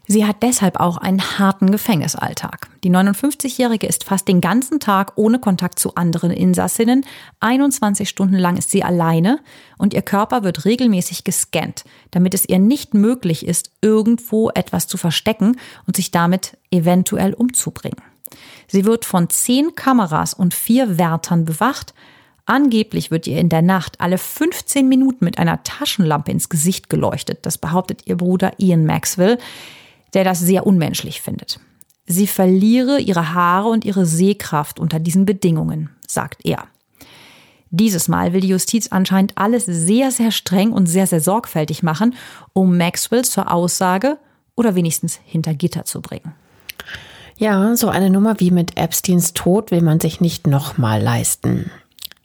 Sie hat deshalb auch einen harten Gefängnisalltag. Die 59-Jährige ist fast den ganzen Tag ohne Kontakt zu anderen Insassinnen. 21 Stunden lang ist sie alleine und ihr Körper wird regelmäßig gescannt, damit es ihr nicht möglich ist, irgendwo etwas zu verstecken und sich damit eventuell umzubringen. Sie wird von zehn Kameras und vier Wärtern bewacht. Angeblich wird ihr in der Nacht alle 15 Minuten mit einer Taschenlampe ins Gesicht geleuchtet. Das behauptet ihr Bruder Ian Maxwell der das sehr unmenschlich findet. Sie verliere ihre Haare und ihre Sehkraft unter diesen Bedingungen, sagt er. Dieses Mal will die Justiz anscheinend alles sehr, sehr streng und sehr, sehr sorgfältig machen, um Maxwell zur Aussage oder wenigstens hinter Gitter zu bringen. Ja, so eine Nummer wie mit Epsteins Tod will man sich nicht nochmal leisten.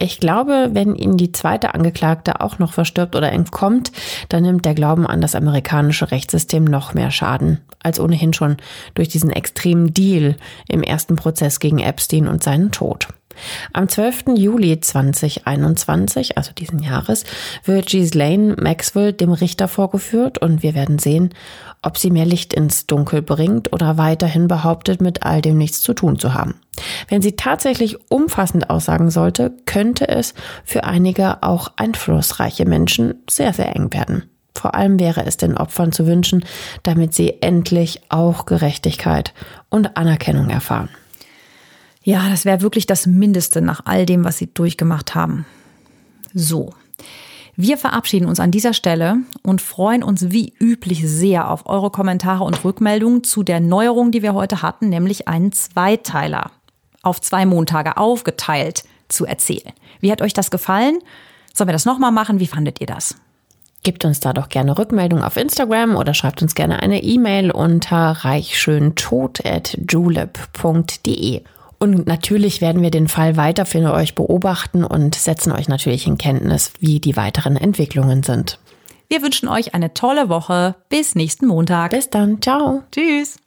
Ich glaube, wenn Ihnen die zweite Angeklagte auch noch verstirbt oder entkommt, dann nimmt der Glauben an das amerikanische Rechtssystem noch mehr Schaden, als ohnehin schon durch diesen extremen Deal im ersten Prozess gegen Epstein und seinen Tod. Am 12. Juli 2021, also diesen Jahres, wird Ghislaine Maxwell dem Richter vorgeführt und wir werden sehen, ob sie mehr Licht ins Dunkel bringt oder weiterhin behauptet, mit all dem nichts zu tun zu haben. Wenn sie tatsächlich umfassend aussagen sollte, könnte es für einige auch einflussreiche Menschen sehr, sehr eng werden. Vor allem wäre es den Opfern zu wünschen, damit sie endlich auch Gerechtigkeit und Anerkennung erfahren. Ja, das wäre wirklich das Mindeste nach all dem, was sie durchgemacht haben. So. Wir verabschieden uns an dieser Stelle und freuen uns wie üblich sehr auf eure Kommentare und Rückmeldungen zu der Neuerung, die wir heute hatten, nämlich einen Zweiteiler auf zwei Montage aufgeteilt zu erzählen. Wie hat euch das gefallen? Sollen wir das nochmal machen? Wie fandet ihr das? Gebt uns da doch gerne Rückmeldung auf Instagram oder schreibt uns gerne eine E-Mail unter reichschöntod.julep.de. Und natürlich werden wir den Fall weiter für euch beobachten und setzen euch natürlich in Kenntnis, wie die weiteren Entwicklungen sind. Wir wünschen euch eine tolle Woche. Bis nächsten Montag. Bis dann. Ciao. Tschüss.